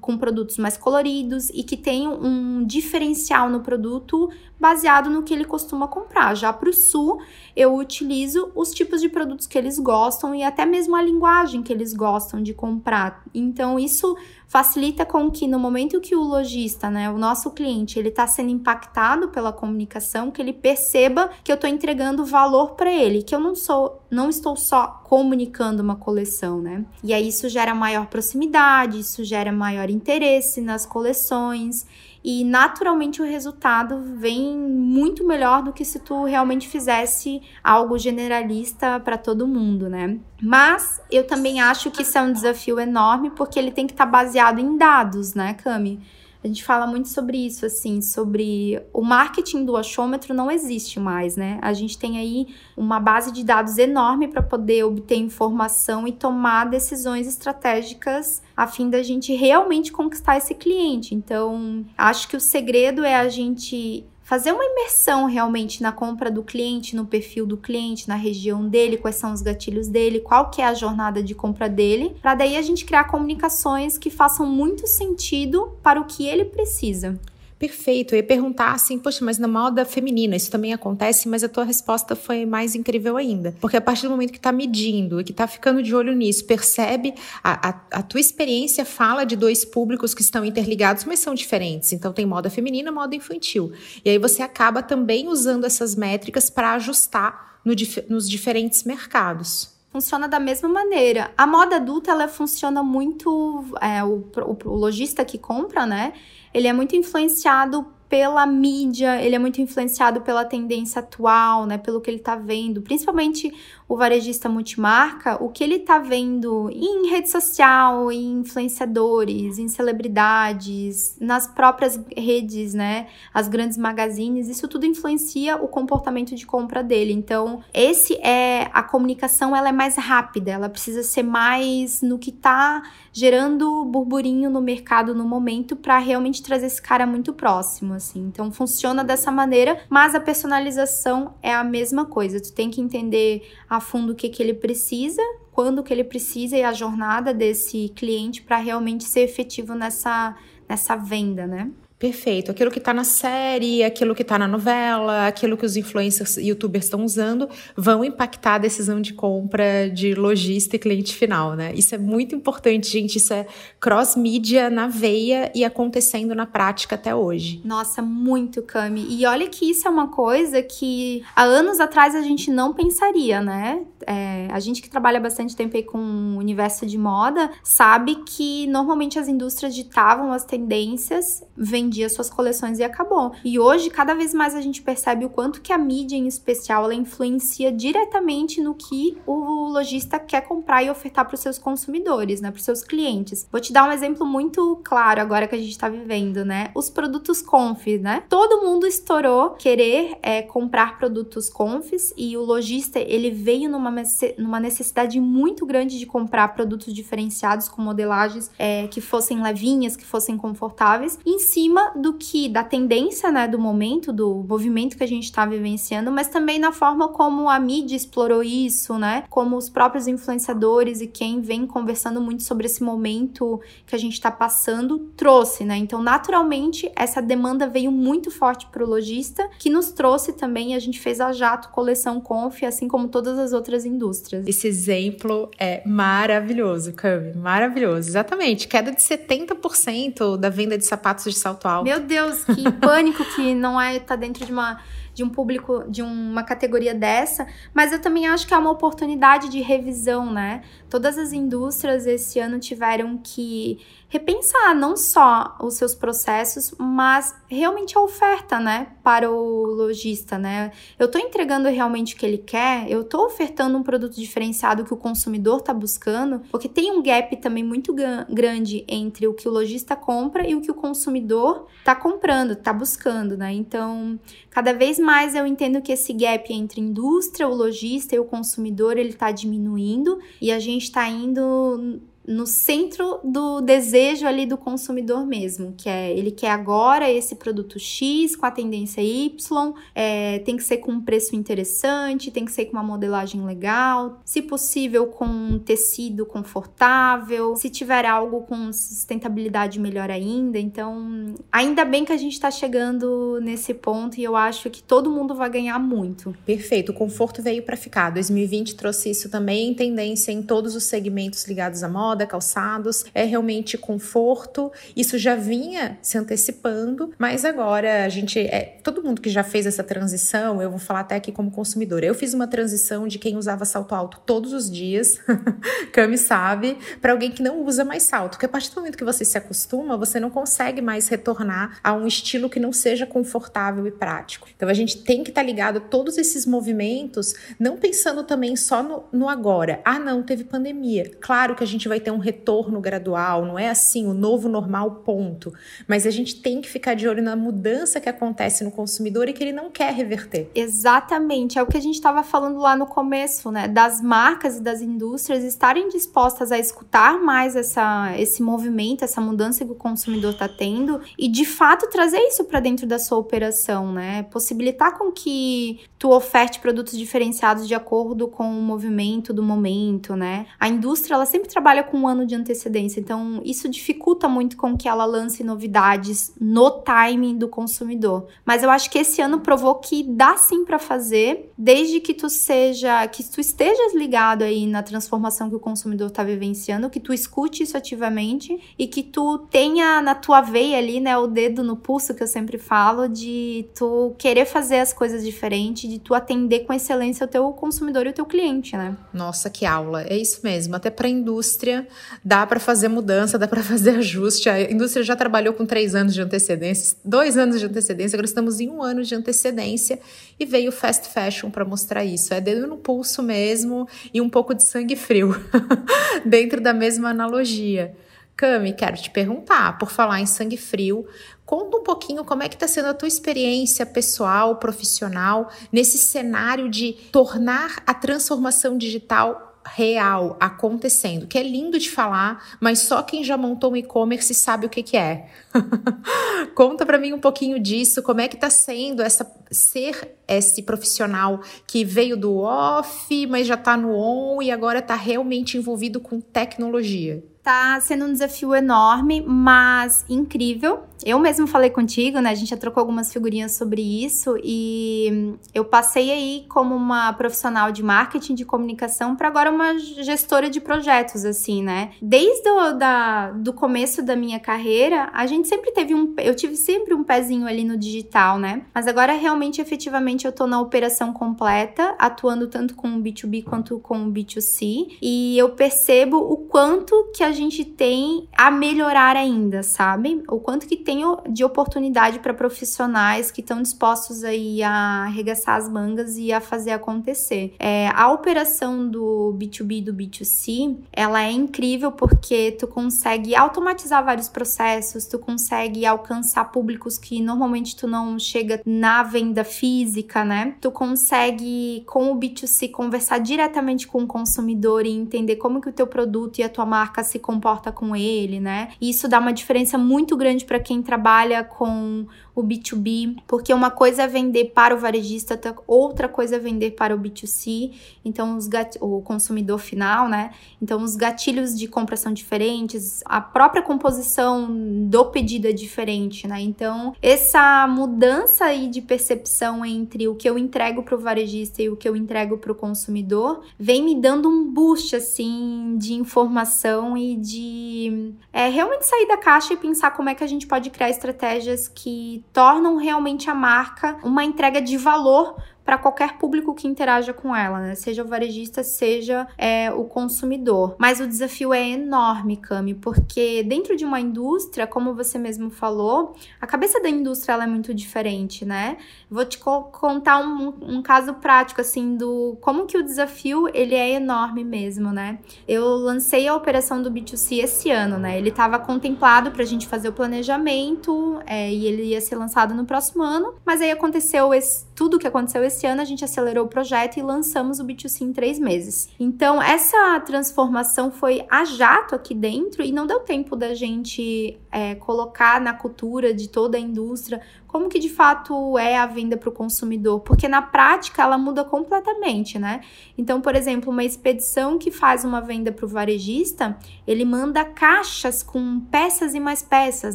com produtos mais coloridos e que tenham um diferencial no produto baseado no que ele costuma comprar. Já para o sul, eu utilizo os tipos de produtos que eles gostam e até mesmo a linguagem que eles gostam de comprar. Então, isso facilita com que no momento que o lojista, né, o nosso cliente, ele está sendo impactado pela comunicação, que ele perceba que eu estou entregando valor para ele, que eu não sou, não estou só comunicando uma coleção, né? E aí isso gera maior proximidade, isso gera maior interesse nas coleções e naturalmente o resultado vem muito melhor do que se tu realmente fizesse algo generalista para todo mundo, né? Mas eu também acho que isso é um desafio enorme porque ele tem que estar tá baseado em dados, né, Cami? A gente fala muito sobre isso, assim, sobre o marketing do achômetro não existe mais, né? A gente tem aí uma base de dados enorme para poder obter informação e tomar decisões estratégicas a fim da gente realmente conquistar esse cliente. Então, acho que o segredo é a gente fazer uma imersão realmente na compra do cliente, no perfil do cliente, na região dele, quais são os gatilhos dele, qual que é a jornada de compra dele, para daí a gente criar comunicações que façam muito sentido para o que ele precisa. Perfeito. Eu ia perguntar assim, poxa, mas na moda feminina isso também acontece, mas a tua resposta foi mais incrível ainda. Porque a partir do momento que está medindo e que está ficando de olho nisso, percebe, a, a, a, tua experiência fala de dois públicos que estão interligados, mas são diferentes. Então tem moda feminina moda infantil. E aí você acaba também usando essas métricas para ajustar no, nos diferentes mercados funciona da mesma maneira. A moda adulta, ela funciona muito. É, o, o, o lojista que compra, né? Ele é muito influenciado pela mídia, ele é muito influenciado pela tendência atual, né, pelo que ele está vendo, principalmente o varejista multimarca, o que ele está vendo em rede social, em influenciadores, em celebridades, nas próprias redes, né, as grandes magazines, isso tudo influencia o comportamento de compra dele. Então, esse é a comunicação, ela é mais rápida, ela precisa ser mais no que está gerando burburinho no mercado no momento para realmente trazer esse cara muito próximo, assim. Então funciona dessa maneira, mas a personalização é a mesma coisa. Tu tem que entender a fundo o que, que ele precisa, quando que ele precisa e a jornada desse cliente para realmente ser efetivo nessa, nessa venda, né? Perfeito. Aquilo que está na série, aquilo que está na novela, aquilo que os influencers e youtubers estão usando, vão impactar a decisão de compra de lojista e cliente final, né? Isso é muito importante, gente. Isso é cross-mídia na veia e acontecendo na prática até hoje. Nossa, muito, Cami. E olha que isso é uma coisa que há anos atrás a gente não pensaria, né? É, a gente que trabalha bastante tempo aí com o universo de moda sabe que normalmente as indústrias ditavam as tendências, vem vendia suas coleções e acabou. E hoje, cada vez mais a gente percebe o quanto que a mídia em especial ela influencia diretamente no que o lojista quer comprar e ofertar para os seus consumidores, né, para os seus clientes. Vou te dar um exemplo muito claro agora que a gente está vivendo, né? Os produtos Conf, né? Todo mundo estourou querer é, comprar produtos Confs e o lojista ele veio numa, numa necessidade muito grande de comprar produtos diferenciados com modelagens é, que fossem levinhas, que fossem confortáveis, em cima cima do que da tendência, né, do momento, do movimento que a gente está vivenciando, mas também na forma como a mídia explorou isso, né? Como os próprios influenciadores e quem vem conversando muito sobre esse momento que a gente está passando trouxe, né? Então, naturalmente, essa demanda veio muito forte para o lojista, que nos trouxe também, a gente fez a Jato Coleção Conf, assim como todas as outras indústrias. Esse exemplo é maravilhoso, Cami, maravilhoso. Exatamente, queda de 70% da venda de sapatos de salto Meu Deus, que pânico que não é tá dentro de uma de um público, de uma categoria dessa, mas eu também acho que é uma oportunidade de revisão, né? Todas as indústrias esse ano tiveram que repensar não só os seus processos, mas realmente a oferta, né, para o lojista, né? Eu estou entregando realmente o que ele quer, eu estou ofertando um produto diferenciado que o consumidor está buscando, porque tem um gap também muito grande entre o que o lojista compra e o que o consumidor está comprando, está buscando, né? Então, cada vez mais eu entendo que esse gap entre indústria, o lojista e o consumidor, ele está diminuindo e a gente está indo no centro do desejo ali do consumidor mesmo, que é ele quer agora esse produto X com a tendência Y, é, tem que ser com um preço interessante, tem que ser com uma modelagem legal, se possível com um tecido confortável, se tiver algo com sustentabilidade melhor ainda. Então, ainda bem que a gente está chegando nesse ponto e eu acho que todo mundo vai ganhar muito. Perfeito, o conforto veio para ficar. 2020 trouxe isso também tendência em todos os segmentos ligados à moda moda, calçados, é realmente conforto. Isso já vinha se antecipando, mas agora a gente é todo mundo que já fez essa transição, eu vou falar até aqui como consumidor. Eu fiz uma transição de quem usava salto alto todos os dias, Cami sabe, para alguém que não usa mais salto, porque a partir do momento que você se acostuma, você não consegue mais retornar a um estilo que não seja confortável e prático. Então a gente tem que estar tá ligado a todos esses movimentos, não pensando também só no, no agora. Ah, não, teve pandemia. Claro que a gente vai ter um retorno gradual, não é assim o novo normal, ponto. Mas a gente tem que ficar de olho na mudança que acontece no consumidor e que ele não quer reverter. Exatamente, é o que a gente estava falando lá no começo, né? Das marcas e das indústrias estarem dispostas a escutar mais essa, esse movimento, essa mudança que o consumidor está tendo e de fato trazer isso para dentro da sua operação, né? Possibilitar com que tu oferte produtos diferenciados de acordo com o movimento do momento, né? A indústria ela sempre trabalha com um ano de antecedência, então isso dificulta muito com que ela lance novidades no timing do consumidor. Mas eu acho que esse ano provou que dá sim para fazer, desde que tu seja, que tu estejas ligado aí na transformação que o consumidor está vivenciando, que tu escute isso ativamente e que tu tenha na tua veia ali, né, o dedo no pulso que eu sempre falo de tu querer fazer as coisas diferentes, de tu atender com excelência o teu consumidor e o teu cliente, né? Nossa, que aula. É isso mesmo. Até para a indústria dá para fazer mudança, dá para fazer ajuste. A indústria já trabalhou com três anos de antecedência, dois anos de antecedência, agora estamos em um ano de antecedência e veio fast fashion para mostrar isso. É dedo no pulso mesmo e um pouco de sangue frio dentro da mesma analogia. Cami, quero te perguntar, por falar em sangue frio, conta um pouquinho como é que está sendo a tua experiência pessoal, profissional, nesse cenário de tornar a transformação digital real acontecendo, que é lindo de falar, mas só quem já montou um e-commerce sabe o que, que é. Conta para mim um pouquinho disso, como é que tá sendo essa ser esse profissional que veio do off, mas já tá no on e agora tá realmente envolvido com tecnologia. Tá sendo um desafio enorme, mas incrível. Eu mesmo falei contigo, né? A gente já trocou algumas figurinhas sobre isso e eu passei aí como uma profissional de marketing de comunicação para agora uma gestora de projetos, assim, né? Desde o da, do começo da minha carreira, a gente sempre teve um. Eu tive sempre um pezinho ali no digital, né? Mas agora realmente, efetivamente, eu tô na operação completa, atuando tanto com o B2B quanto com o B2C. E eu percebo o quanto que a gente tem a melhorar ainda, sabe? O quanto que tem de oportunidade para profissionais que estão dispostos aí a arregaçar as mangas e a fazer acontecer. É, a operação do B2B e do B2C, ela é incrível porque tu consegue automatizar vários processos, tu consegue alcançar públicos que normalmente tu não chega na venda física, né? Tu consegue com o B2C conversar diretamente com o consumidor e entender como que o teu produto e a tua marca se comporta com ele, né? E isso dá uma diferença muito grande para quem trabalha com o B2B, porque uma coisa é vender para o varejista, outra coisa é vender para o B2C, então os o consumidor final, né? Então os gatilhos de compra são diferentes, a própria composição do pedido é diferente, né? Então essa mudança aí de percepção entre o que eu entrego para o varejista e o que eu entrego para o consumidor vem me dando um boost assim de informação e de é, realmente sair da caixa e pensar como é que a gente pode criar estratégias que tornam realmente a marca uma entrega de valor para qualquer público que interaja com ela, né? Seja o varejista, seja é, o consumidor. Mas o desafio é enorme, Cami, porque dentro de uma indústria, como você mesmo falou, a cabeça da indústria é muito diferente, né? Vou te co contar um, um, caso prático, assim, do como que o desafio ele é enorme mesmo, né? Eu lancei a operação do B2C esse ano, né? Ele estava contemplado para a gente fazer o planejamento é, e ele ia ser lançado no próximo ano, mas aí aconteceu esse, tudo que aconteceu esse ano a gente acelerou o projeto e lançamos o B2C em três meses. Então, essa transformação foi a jato aqui dentro e não deu tempo da gente é, colocar na cultura de toda a indústria como que de fato é a venda para o consumidor, porque na prática ela muda completamente, né? Então, por exemplo, uma expedição que faz uma venda para o varejista, ele manda caixas com peças e mais peças,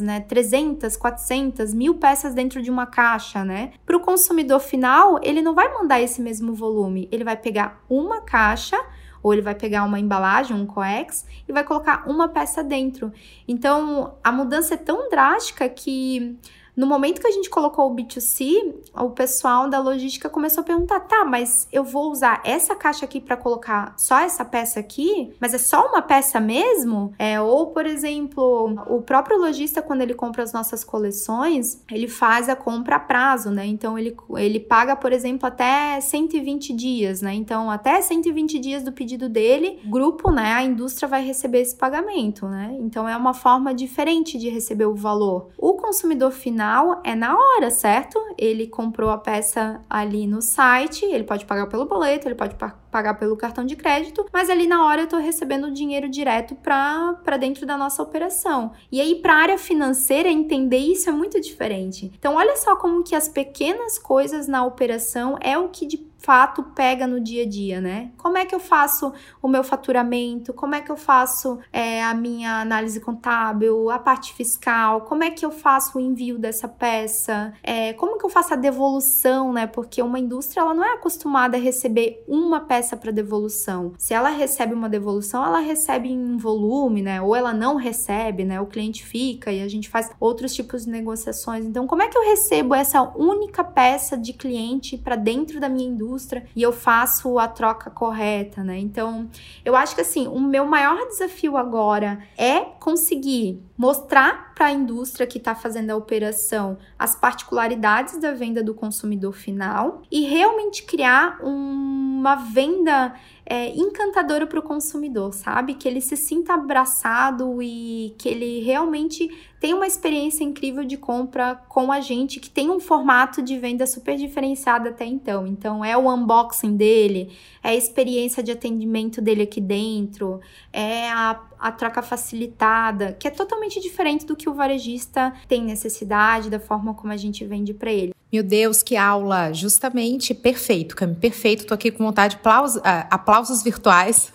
né? 300, 400, mil peças dentro de uma caixa, né? Para o consumidor final, ele não vai mandar esse mesmo volume, ele vai pegar uma caixa ou ele vai pegar uma embalagem, um coex, e vai colocar uma peça dentro. Então, a mudança é tão drástica que no momento que a gente colocou o B2C, o pessoal da logística começou a perguntar: tá, mas eu vou usar essa caixa aqui para colocar só essa peça aqui? Mas é só uma peça mesmo? É, ou, por exemplo, o próprio lojista, quando ele compra as nossas coleções, ele faz a compra a prazo, né? Então ele, ele paga, por exemplo, até 120 dias, né? Então, até 120 dias do pedido dele, grupo, né? A indústria vai receber esse pagamento, né? Então é uma forma diferente de receber o valor. O consumidor final final é na hora, certo? Ele comprou a peça ali no site, ele pode pagar pelo boleto, ele pode pagar pelo cartão de crédito, mas ali na hora eu tô recebendo o dinheiro direto para dentro da nossa operação. E aí, para a área financeira, entender isso é muito diferente. Então, olha só como que as pequenas coisas na operação é o que de fato pega no dia a dia, né? Como é que eu faço o meu faturamento? Como é que eu faço é, a minha análise contábil, a parte fiscal? Como é que eu faço o envio dessa peça? É, como que eu faço a devolução, né? Porque uma indústria ela não é acostumada a receber uma peça para devolução. Se ela recebe uma devolução, ela recebe em volume, né? Ou ela não recebe, né? O cliente fica e a gente faz outros tipos de negociações. Então, como é que eu recebo essa única peça de cliente para dentro da minha indústria? Indústria e eu faço a troca correta, né? Então, eu acho que assim, o meu maior desafio agora é conseguir mostrar para a indústria que está fazendo a operação as particularidades da venda do consumidor final e realmente criar uma venda é, encantadora para o consumidor, sabe? Que ele se sinta abraçado e que ele realmente tenha uma experiência incrível de compra com a gente, que tem um formato de venda super diferenciado até então. Então, é o unboxing dele, é a experiência de atendimento dele aqui dentro, é a, a troca facilitada, que é totalmente diferente do que o varejista tem necessidade, da forma como a gente vende para ele. Meu Deus, que aula! Justamente, perfeito, Cami, perfeito. Tô aqui com vontade de aplausos, uh, aplausos virtuais,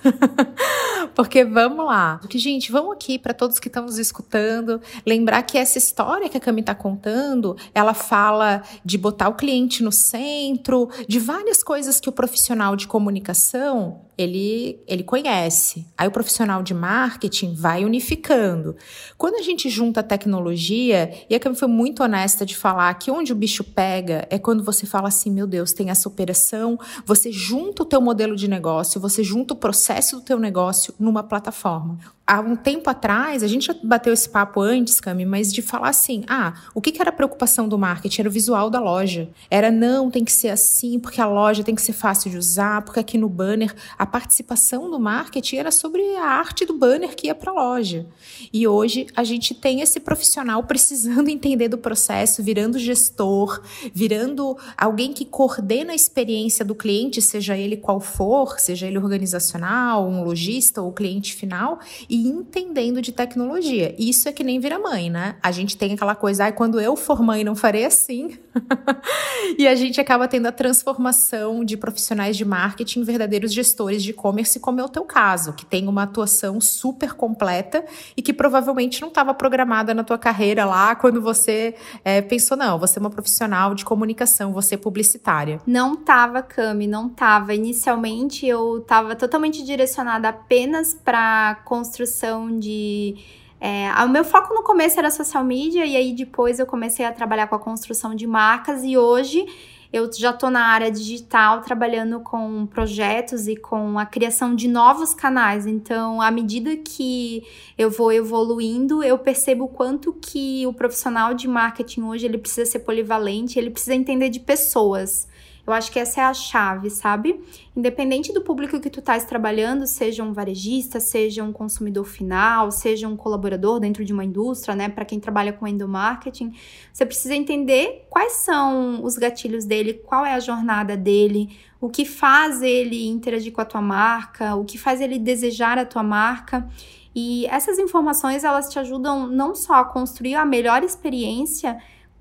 porque vamos lá. Porque, gente, vamos aqui para todos que estão nos escutando, lembrar que essa história que a Cami está contando, ela fala de botar o cliente no centro, de várias coisas que o profissional de comunicação ele, ele conhece. Aí o profissional de marketing vai unificando. Quando a gente junta a tecnologia, e a Cami foi muito honesta de falar que onde o bicho pega é quando você fala assim, meu Deus, tem essa operação, você junta o teu modelo de negócio, você junta o processo do teu negócio numa plataforma há um tempo atrás, a gente já bateu esse papo antes, Cami, mas de falar assim: ah, o que, que era a preocupação do marketing? Era o visual da loja. Era não, tem que ser assim, porque a loja tem que ser fácil de usar, porque aqui no banner a participação do marketing era sobre a arte do banner que ia para a loja. E hoje a gente tem esse profissional precisando entender do processo, virando gestor, virando alguém que coordena a experiência do cliente, seja ele qual for, seja ele organizacional, um lojista ou cliente final, e e entendendo de tecnologia. Isso é que nem vira mãe, né? A gente tem aquela coisa, ai, quando eu for mãe não farei assim. e a gente acaba tendo a transformação de profissionais de marketing em verdadeiros gestores de e-commerce, como é o teu caso, que tem uma atuação super completa e que provavelmente não estava programada na tua carreira lá quando você é, pensou, não, você é uma profissional de comunicação, você é publicitária. Não tava, Cami, não tava. Inicialmente eu tava totalmente direcionada apenas para construção construção de. É, o meu foco no começo era social media, e aí depois eu comecei a trabalhar com a construção de marcas, e hoje eu já estou na área digital trabalhando com projetos e com a criação de novos canais. Então, à medida que eu vou evoluindo, eu percebo quanto que o profissional de marketing hoje ele precisa ser polivalente, ele precisa entender de pessoas. Eu acho que essa é a chave, sabe? Independente do público que tu estás trabalhando, seja um varejista, seja um consumidor final, seja um colaborador dentro de uma indústria, né? Para quem trabalha com endomarketing, você precisa entender quais são os gatilhos dele, qual é a jornada dele, o que faz ele interagir com a tua marca, o que faz ele desejar a tua marca. E essas informações elas te ajudam não só a construir a melhor experiência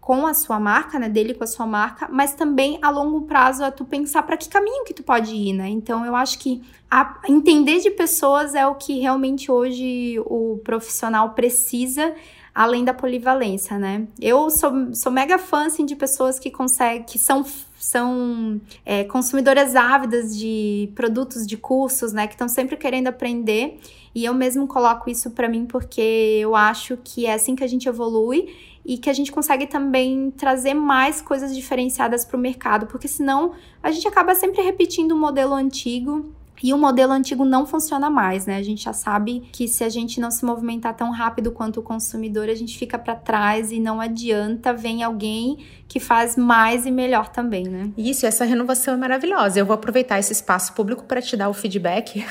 com a sua marca, né, dele com a sua marca, mas também a longo prazo a tu pensar para que caminho que tu pode ir, né? Então eu acho que a, entender de pessoas é o que realmente hoje o profissional precisa além da polivalência, né? Eu sou, sou mega fã assim, de pessoas que conseguem, que são são é, consumidoras ávidas de produtos, de cursos, né? Que estão sempre querendo aprender. E eu mesmo coloco isso para mim porque eu acho que é assim que a gente evolui e que a gente consegue também trazer mais coisas diferenciadas para o mercado, porque senão a gente acaba sempre repetindo o modelo antigo e o modelo antigo não funciona mais, né? A gente já sabe que se a gente não se movimentar tão rápido quanto o consumidor, a gente fica para trás e não adianta vem alguém que faz mais e melhor também, né? Isso, essa renovação é maravilhosa. Eu vou aproveitar esse espaço público para te dar o feedback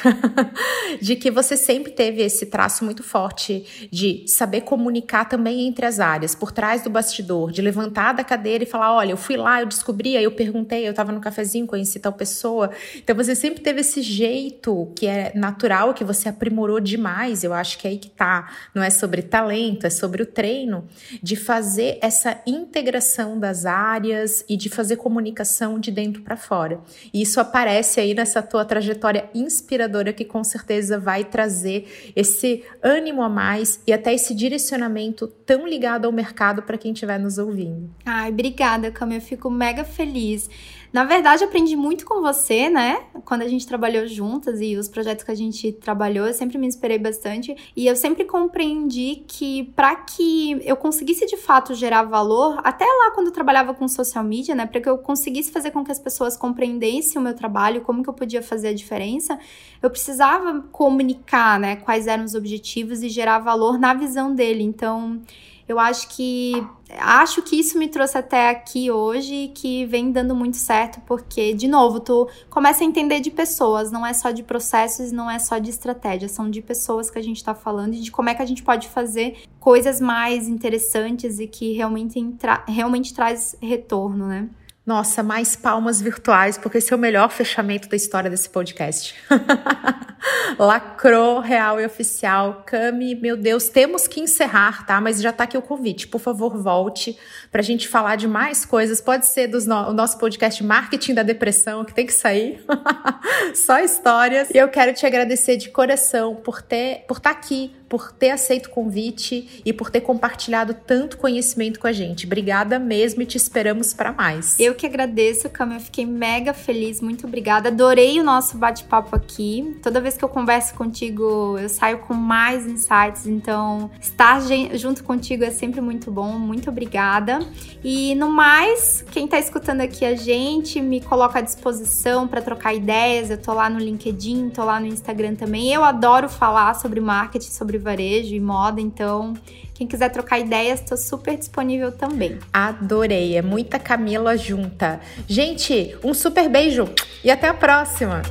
de que você sempre teve esse traço muito forte de saber comunicar também entre as áreas, por trás do bastidor, de levantar da cadeira e falar: olha, eu fui lá, eu descobri, aí eu perguntei, eu estava no cafezinho, conheci tal pessoa. Então você sempre teve esse jeito que é natural, que você aprimorou demais. Eu acho que é aí que tá. Não é sobre talento, é sobre o treino de fazer essa integração das áreas e de fazer comunicação de dentro para fora. E isso aparece aí nessa tua trajetória inspiradora que com certeza vai trazer esse ânimo a mais e até esse direcionamento tão ligado ao mercado para quem estiver nos ouvindo. Ai, obrigada, Cam. Eu fico mega feliz. Na verdade, aprendi muito com você, né? Quando a gente trabalhou juntas e os projetos que a gente trabalhou, eu sempre me inspirei bastante e eu sempre compreendi que para que eu conseguisse de fato gerar valor, até lá quando eu trabalhava com social media, né, para que eu conseguisse fazer com que as pessoas compreendessem o meu trabalho, como que eu podia fazer a diferença, eu precisava comunicar, né, quais eram os objetivos e gerar valor na visão dele. Então, eu acho que acho que isso me trouxe até aqui hoje que vem dando muito certo, porque, de novo, tu começa a entender de pessoas, não é só de processos, não é só de estratégia, são de pessoas que a gente está falando e de como é que a gente pode fazer coisas mais interessantes e que realmente, realmente traz retorno, né? Nossa, mais palmas virtuais, porque esse é o melhor fechamento da história desse podcast. Lacrou, real e oficial. Cami, meu Deus, temos que encerrar, tá? Mas já tá aqui o convite. Por favor, volte pra gente falar de mais coisas. Pode ser do no nosso podcast Marketing da Depressão, que tem que sair. Só histórias. E eu quero te agradecer de coração por ter, por estar tá aqui por ter aceito o convite e por ter compartilhado tanto conhecimento com a gente. Obrigada mesmo e te esperamos para mais. Eu que agradeço, Cam, eu fiquei mega feliz, muito obrigada. Adorei o nosso bate-papo aqui. Toda vez que eu converso contigo, eu saio com mais insights, então estar junto contigo é sempre muito bom. Muito obrigada. E no mais, quem está escutando aqui a gente, me coloca à disposição para trocar ideias. Eu tô lá no LinkedIn, tô lá no Instagram também. Eu adoro falar sobre marketing, sobre sobre varejo e moda, então quem quiser trocar ideias, estou super disponível também. Adorei, é muita Camila junta. Gente, um super beijo e até a próxima!